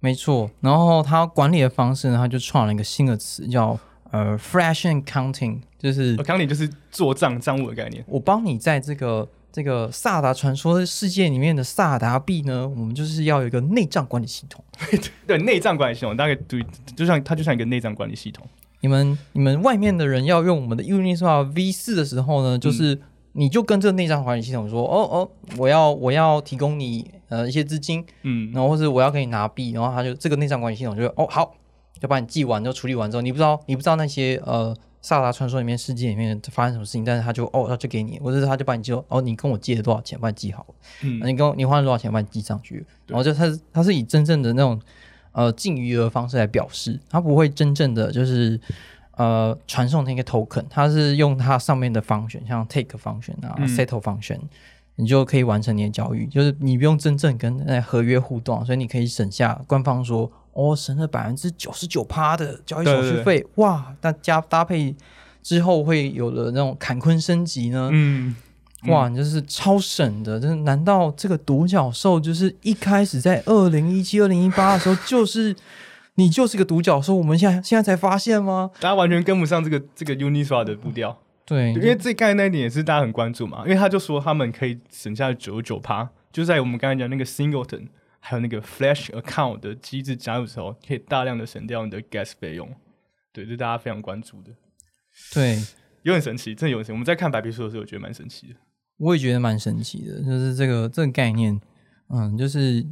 Speaker 2: 没错。然后他管理的方式呢，他就创了一个新的词，叫呃 fraction counting，就是
Speaker 1: 我 counting 就是做账账务的概念。
Speaker 2: 我帮你在这个这个萨达传说世界里面的萨达币呢，我们就是要有一个内账管理系统。
Speaker 1: 对，内账管理系统大概对，就像它就像一个内账管理系统。
Speaker 2: 你们你们外面的人要用我们的 Uniswap V 四的时候呢，就是你就跟这个内账管理系统说，哦哦，我要我要提供你呃一些资金，
Speaker 1: 嗯，
Speaker 2: 然后或者我要给你拿币，然后他就这个内账管理系统就哦好，就把你记完，就处理完之后，你不知道你不知道那些呃萨达传说里面世界里面发生什么事情，但是他就哦他就给你，或者是他就把你记哦你跟我借了多少钱，帮你记好了，
Speaker 1: 嗯。
Speaker 2: 你跟我你花了多少钱，帮你记上去，然后就他是他是以真正的那种呃净余额方式来表示，他不会真正的就是。呃，传送那个 token，他是用它上面的 function，像 take function 啊、
Speaker 1: 嗯。
Speaker 2: settle function，你就可以完成你的交易，就是你不用真正跟那合约互动，所以你可以省下官方说哦省了百分之九十九趴的交易手续费，哇，那加搭配之后会有了那种坎昆升级呢，
Speaker 1: 嗯，
Speaker 2: 哇，你就是超省的，就是难道这个独角兽就是一开始在二零一七、二零一八的时候就是？你就是个独角兽，我们现在现在才发现吗？
Speaker 1: 大家完全跟不上这个这个 Uniswap 的步调。
Speaker 2: 对，
Speaker 1: 因为最概念那一点也是大家很关注嘛，因为他就说他们可以省下九十九趴，就在我们刚才讲那个 Singleton 还有那个 Flash Account 的机制加入之后，可以大量的省掉你的 Gas 费用。对，这是大家非常关注的，
Speaker 2: 对，
Speaker 1: 有点神奇，真的有点神奇。我们在看白皮书的时候，我觉得蛮神奇的。
Speaker 2: 我也觉得蛮神奇的，就是这个这个概念，嗯，就是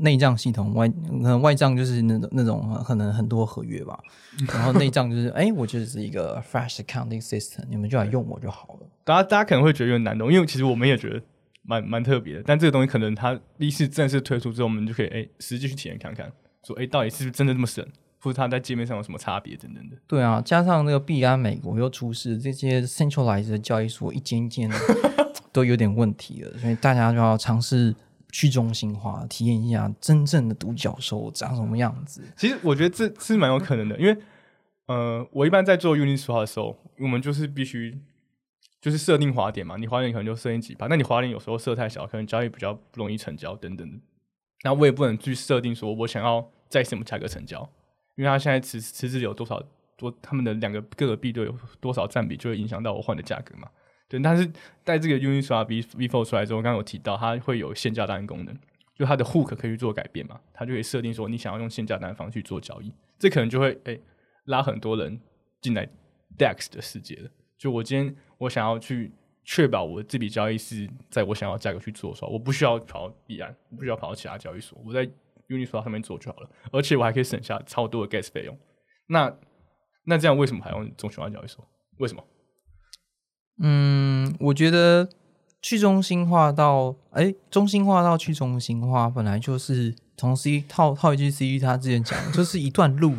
Speaker 2: 内账系统外，外账就是那种那种可能很多合约吧，然后内账就是，哎，我就是一个 Flash Accounting System，你们就来用我就好了。
Speaker 1: 大家大家可能会觉得有点难懂，因为其实我们也觉得蛮蛮特别的。但这个东西可能它第一次正式推出之后，我们就可以哎实际去体验看看，说哎到底是不是真的这么省，或者它在界面上有什么差别等等的。
Speaker 2: 对啊，加上那个币安美国又出事，这些 centralized 的交易所一间一间的 都有点问题了，所以大家就要尝试去中心化，体验一下真正的独角兽长什么样子。
Speaker 1: 其实我觉得这是蛮有可能的，因为呃，我一般在做 Uniswap 的时候，我们就是必须就是设定滑点嘛，你滑点可能就设定几趴，那你滑点有时候设太小，可能交易比较不容易成交等等的。那我也不能去设定说我想要在什么价格成交，因为它现在池池子有多少多，他们的两个各个币都有多少占比，就会影响到我换的价格嘛。对，但是在这个 Uniswap V V Four 出来之后，刚刚有提到它会有限价单功能，就它的 hook 可以去做改变嘛，它就可以设定说你想要用限价单方去做交易，这可能就会诶、拉很多人进来 DEX 的世界了。就我今天我想要去确保我这笔交易是在我想要价格去做的时候，我不需要跑到币安，我不需要跑到其他交易所，我在 Uniswap 上面做就好了，而且我还可以省下超多的 gas 费用。那那这样为什么还用中心化交易所？为什么？
Speaker 2: 嗯，我觉得去中心化到哎，中心化到去中心化，本来就是从 C 套套一句 C 他之前讲的，就是一段路，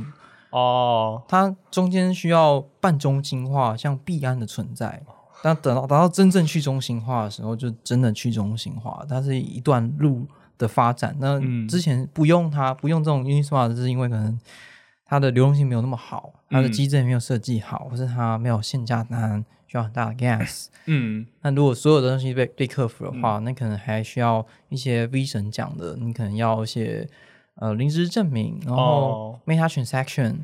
Speaker 1: 哦，
Speaker 2: 它中间需要半中心化，像币安的存在。但等到达到真正去中心化的时候，就真的去中心化，它是一段路的发展。那
Speaker 1: 嗯。
Speaker 2: 之前不用它，不用这种 Uniswap，是因为可能它的流动性没有那么好，它的
Speaker 1: 嗯。
Speaker 2: 机制也没有设计好，或是它没有限价单，需要很大的 gas。
Speaker 1: 嗯。
Speaker 2: 那如果所有的东西被被克服的话，那可能还需要一些 V 神讲的，你可能要一些呃临时证明，然后
Speaker 1: 哦。
Speaker 2: meta transaction、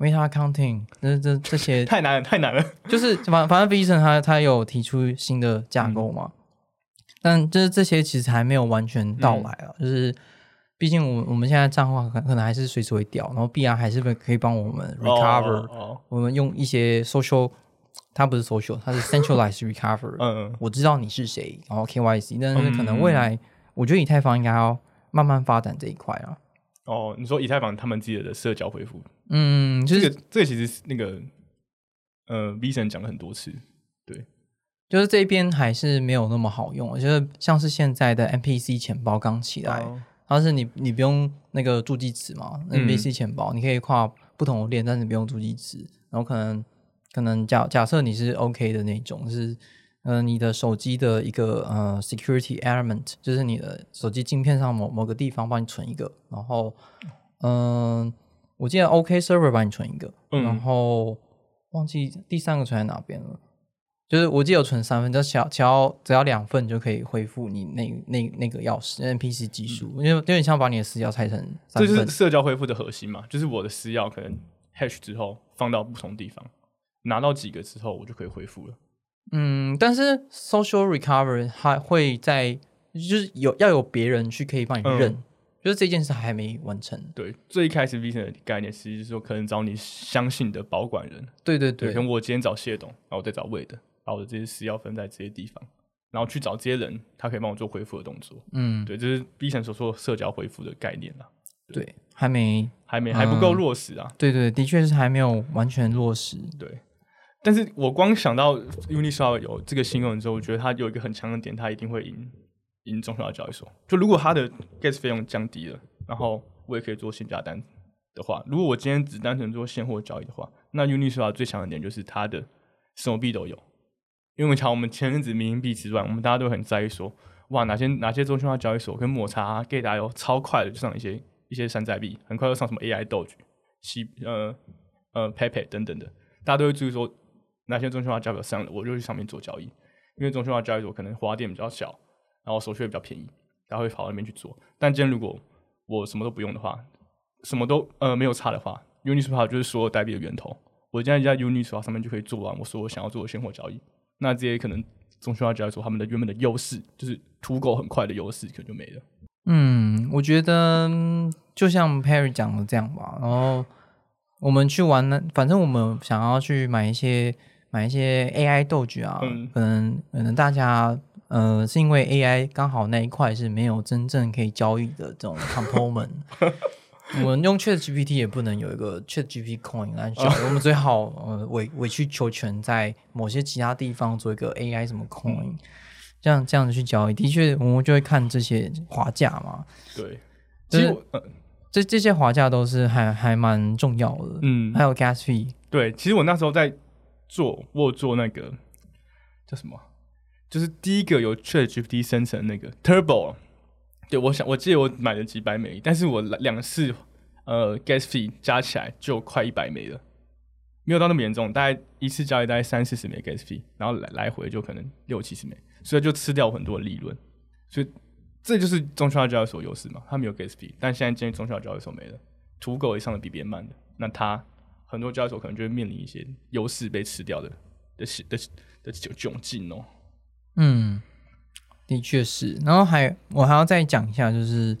Speaker 2: meta accounting，这这这些
Speaker 1: 太难了，太难了。
Speaker 2: 就是反反正 Vision 他他有提出新的架构嘛，但就是这些其实还没有完全到来啊，就是毕竟我我们现在账号可可能还是随时会掉，然后币安还是会可以帮我们 recover，、
Speaker 1: 哦哦。
Speaker 2: 我们用一些 social，它不是 social，它是 centralized recover，
Speaker 1: 嗯嗯。
Speaker 2: 我知道你是谁，然后 KYC，但是可能
Speaker 1: 嗯
Speaker 2: 未来，我觉得以太坊应该要慢慢发展这一块啊。
Speaker 1: 哦，你说以太坊他们自己的社交回复，
Speaker 2: 嗯，就是、
Speaker 1: 这个这个其实是那个呃 V 神讲了很多次，对
Speaker 2: 就是这边还是没有那么好用，我觉得像是现在的 MPC 钱包刚起来，
Speaker 1: 哦
Speaker 2: 它是你你不用那个助记词嘛
Speaker 1: 嗯
Speaker 2: ，MPC 钱包你可以跨不同的链，但是你不用助记词，然后可能可能假假设你是 OK 的那种是。呃，你的手机的一个呃 security element，就是你的手机镜片上某某个地方帮你存一个，然后嗯、我记得 OK server 帮你存一个，
Speaker 1: 嗯
Speaker 2: 然后忘记第三个存在哪边了。就是我记得有存三份，只要只要只要两份就可以恢复你那那那个钥匙 NPC 技术，因为有点像把你的私钥拆成三份
Speaker 1: 这就是。社交恢复的核心嘛，就是我的私钥可能 hash 之后放到不同地方，拿到几个之后我就可以恢复了。
Speaker 2: 嗯，但是 social recovery 它会在就是有要有别人去可以帮你
Speaker 1: 嗯
Speaker 2: 认，就是这件事还没完成。
Speaker 1: 对，最一开始 V 的概念其实是说，可能找你相信的保管人，对，
Speaker 2: 对对对
Speaker 1: 可能我今天找谢董，然后我再找魏的，把我的这些私钥分在这些地方，然后去找这些人，他可以帮我做恢复的动作。
Speaker 2: 嗯，
Speaker 1: 对，这是神所说的社交恢复的概念啦，
Speaker 2: 对，还没，
Speaker 1: 还没还不够
Speaker 2: 嗯
Speaker 1: 落实啊。
Speaker 2: 对对，的确是还没有完全落实。
Speaker 1: 对，但是我光想到 Uniswap 有这个新闻之后，我觉得它有一个很强的点，它一定会赢赢中小交易所。就如果它的 gas 费用降低了，然后我也可以做限价单的话，如果我今天只单纯做现货交易的话，那 Uniswap 最强的点就是它的什么币都有。因为像我们前阵子民营币之外，我们大家都很在意说，哇，哪些哪些中心化交易所跟抹茶、啊、Gate 有超快的就上一些一些山寨币，很快就上什么 AI Doge、西呃呃 Pepe 等等的，大家都会注意说哪些中心化交易所上了，我就去上面做交易，因为中心化交易所可能花店比较小，然后手续费比较便宜，大家会跑到那边去做。但今天如果我什么都不用的话，什么都呃没有差的话，Uniswap 就是所有代币的源头，我现在在 Uniswap 上面就可以做完我所有想要做的现货交易。那这些可能中心化交易所他们的原本的优势，就是土狗很快的优势，可能就没了。
Speaker 2: 嗯，我觉得就像 Perry 讲的这样吧，然后我们去玩呢，反正我们想要去买一些买一些 AI 斗具啊，
Speaker 1: 嗯。
Speaker 2: 可能可能大家呃是因为 AI 刚好那一块是没有真正可以交易的这种 component。我们用 Chat GPT 也不能有一个 Chat GPT Coin 来交易，我们最好呃委委曲求全，在某些其他地方做一个 AI 什么 Coin，、这样这样子去交易，的确我们就会看这些滑价嘛，
Speaker 1: 对，其实
Speaker 2: 这这些滑价都是还还蛮重要的。
Speaker 1: 嗯。
Speaker 2: 还有 gas fee，
Speaker 1: 对，其实我那时候在做，我做那个叫什么，就是第一个有 ChatGPT 生成那个 Turbo。对，我想我记得我买了几百美，但是我两两次呃 gas fee 加起来就快一百美了，没有到那么严重，大概一次交易大概三四十美 gas fee，然后来来回就可能六七十美，所以就吃掉很多利润，所以这就是中小交易所优势嘛，它没有 gas fee，但现在今天中小交易所没了，土狗也上的比别人慢的，那它很多交易所可能就会面临一些优势被吃掉的的的的的窘窘境哦。
Speaker 2: 嗯，的确是。然后还我还要再讲一下，就是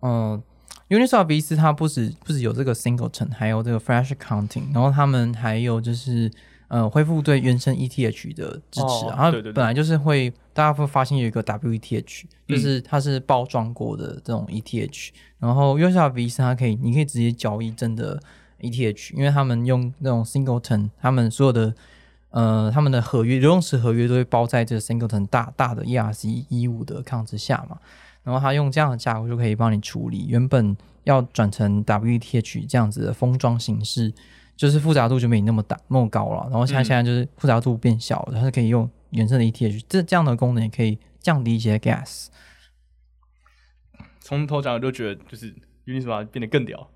Speaker 2: 呃，Uniswap V 四它不止不止有这个 singleton，还有这个 Fresh Accounting，然后他们还有就是呃恢复对原生 ETH 的支持然后本来就是会大家会发现有一个 WETH，就
Speaker 1: 嗯
Speaker 2: 是它是包装过的这种 ETH，、然后 Uniswap V 四它可以你可以直接交易真的 ETH，因为他们用那种 singleton，他们所有的呃，他们的合约流动池合约都会包在这个 Singleton 大大的 ERC 一五的抗之下嘛，然后他用这样的架构就可以帮你处理原本要转成 WETH 这样子的封装形式，就是复杂度就没你那么大那么高了，然后现在
Speaker 1: 嗯
Speaker 2: 现在就是复杂度变小了，它是可以用原生的 ETH，这这样的功能也可以降低一些 gas。
Speaker 1: 从头讲，我就觉得就是 Uniswap 变得更屌。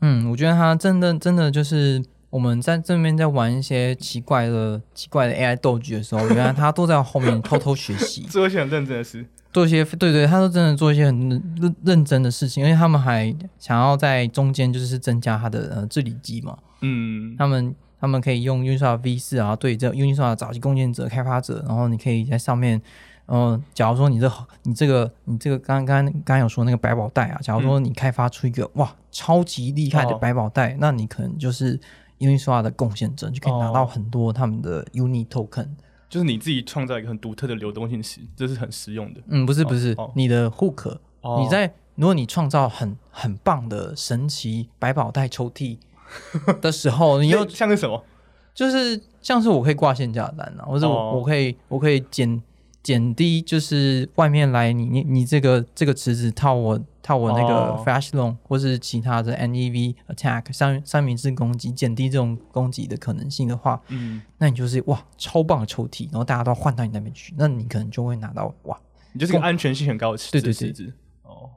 Speaker 2: 嗯，我觉得他真的真的就是我们在这边在玩一些奇怪的奇怪的 AI 斗具的时候，原来他都在后面偷偷学习。
Speaker 1: 做一些很认真的事，
Speaker 2: 做一些对对，他都真的做一些很认认认真的事情，而且他们还想要在中间就是增加他的呃治理机嘛，
Speaker 1: 嗯，
Speaker 2: 他们他们可以用 Uniswap V 四啊对这 Uniswap 的早期贡献者、开发者，然后你可以在上面，呃，假如说你这你这个你这个刚刚刚刚有说那个百宝袋啊，假如说你开发出一个、哇超级厉害的
Speaker 1: 哦
Speaker 2: 百宝袋，那你可能就是 Uniswap 的贡献者，你就可以拿到
Speaker 1: 哦
Speaker 2: 很多他们的 Uni Token。
Speaker 1: 就是你自己创造一个很独特的流动性池，这是很实用的。
Speaker 2: 嗯，不是不是，
Speaker 1: 哦
Speaker 2: 你的 hook，、
Speaker 1: 哦
Speaker 2: 你在如果你创造很很棒的神奇百宝袋抽屉 的时候，你又
Speaker 1: 像像是什么？
Speaker 2: 就是像是我可以挂限价单啊，或者我、
Speaker 1: 哦
Speaker 2: 我可以我可以减减低，就是外面来你你你这个这个池子套我套我那个
Speaker 1: 哦
Speaker 2: flash loan、或是其他的 NEV attack 三三明治攻击，减低这种攻击的可能性的话，
Speaker 1: 嗯，
Speaker 2: 那你就是哇超棒的抽屉，然后大家都换到你那边去，那你可能就会拿到哇。
Speaker 1: 你就是个安全性很高的池
Speaker 2: 子对对
Speaker 1: 对。哦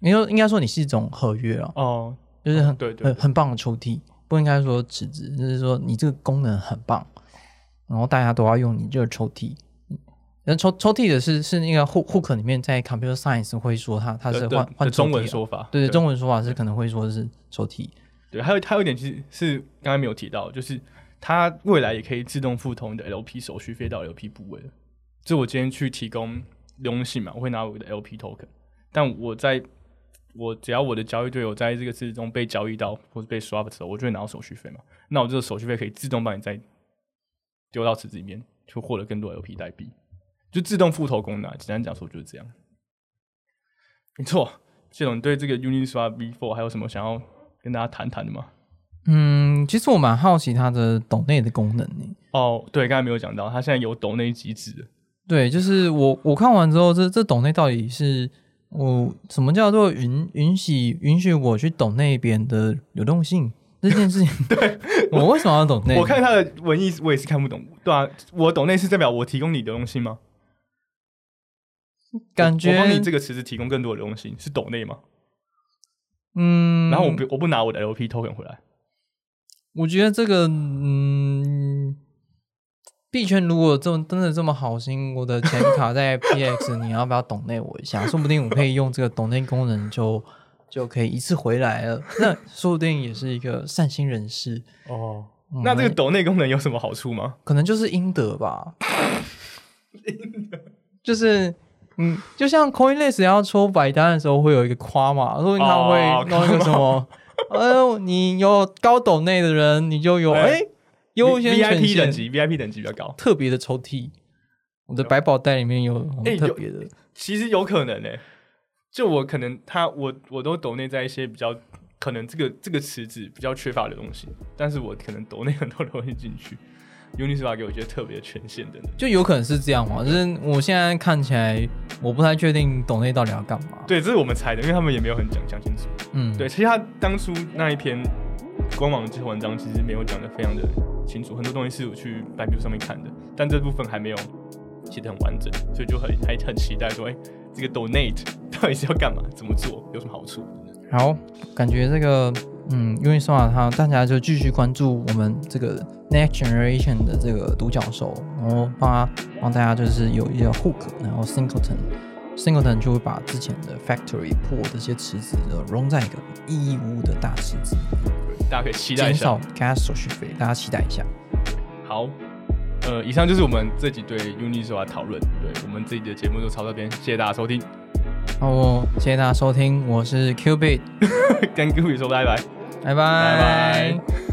Speaker 2: 应该应该说你是一种合约啊，
Speaker 1: 哦，
Speaker 2: 就是很、
Speaker 1: 对对对
Speaker 2: 很很棒的抽屉，不应该说池子，就是说你这个功能很棒。然后大家都要用你这个抽屉。那抽抽屉的是是那个 hook hook 里面在 computer science 会说它它是换换
Speaker 1: 中文说法，
Speaker 2: 对对，中文说法是可能会说是抽屉。
Speaker 1: 对，还有还有一点其实是刚才没有提到，就是它未来也可以自动付通你的 LP 手续费到 LP 部位了。就我今天去提供流动性嘛，我会拿我的 LP token，但我在我只要我的交易对友在这个池子中被交易到或者被 swap 的时候，我就会拿到手续费嘛。那我这个手续费可以自动帮你再丢到池子里面，就获得更多 LP 代币，就自动复投功能啊。简单讲说就是这样。没错，谢总，你对这个 Uniswap V4 还有什么想要跟大家谈谈的吗？
Speaker 2: 嗯，其实我蛮好奇它的抖内的功能呢。
Speaker 1: 哦，对，刚才没有讲到，它现在有抖内机制。
Speaker 2: 对，就是我我看完之后，这这抖内到底是我什么叫做允允许允许我去抖那边的流动性这件事情？对我为什么要抖内？
Speaker 1: 我看它的文意，我也是看不懂。对啊，我抖内是代表我提供你流动性吗？
Speaker 2: 感觉
Speaker 1: 我帮你这个池子提供更多的东西，是抖内吗？
Speaker 2: 嗯，
Speaker 1: 然后我不我不拿我的 LP token 回来，
Speaker 2: 我觉得这个嗯，币圈如果这么真的这么好心，我的钱卡在 PX，你要不要懂内我一下？说不定我可以用这个懂内功能就就可以一次回来了。那说不定也是一个善心人士。
Speaker 1: 哦，
Speaker 2: 嗯
Speaker 1: 那这个抖内功能有什么好处吗？
Speaker 2: 可能就是应得吧。就是嗯，就像 CoinList 要抽百单的时候会有一个夸嘛，说他会
Speaker 1: 哦
Speaker 2: 弄一个什么，哎呦，你有高斗内的人，你就有
Speaker 1: 哎
Speaker 2: 哎优先
Speaker 1: VIP 等，级，VIP 等级比较高。
Speaker 2: 特别的抽屉。我的百宝袋里面有特别的，
Speaker 1: 其实有可能诶、就我可能他我我都抖内在一些比较可能这个这个池子比较缺乏的东西，但是我可能抖内很多东西进去，Uniswap 给我一些特别的权限等等。
Speaker 2: 就有可能是这样嘛。就是我现在看起来，我不太确定抖内到底要干嘛。，
Speaker 1: 对，这是我们猜的，因为他们也没有很讲讲清楚。
Speaker 2: 嗯，
Speaker 1: 对，其实他当初那一篇官网这文章其实没有讲的非常的清楚，很多东西是我去百度上面看的，但这部分还没有写的很完整，所以就很还很期待说，哎、这个 donate 到底是要干嘛，怎么做，有什么好处？
Speaker 2: 好，感觉这个嗯，因为说啊，他大家就继续关注我们这个 Next Generation 的这个独角兽，然后帮他帮大家就是有一些 hook，然后 Singleton Singleton 就会把之前的 Factory 破这些池子的融在一个义乌的大池子，
Speaker 1: 大家可以期待一下
Speaker 2: 减少。gas 手续费，大家期待一下。
Speaker 1: 好，呃，以上就是我们这集对 Uniswap 的讨论，对我们这集的节目就到这边，谢谢大家收听，
Speaker 2: 好，谢谢大家收听，我是 Q Bit，
Speaker 1: 跟各位说
Speaker 2: 拜拜。
Speaker 1: 拜拜。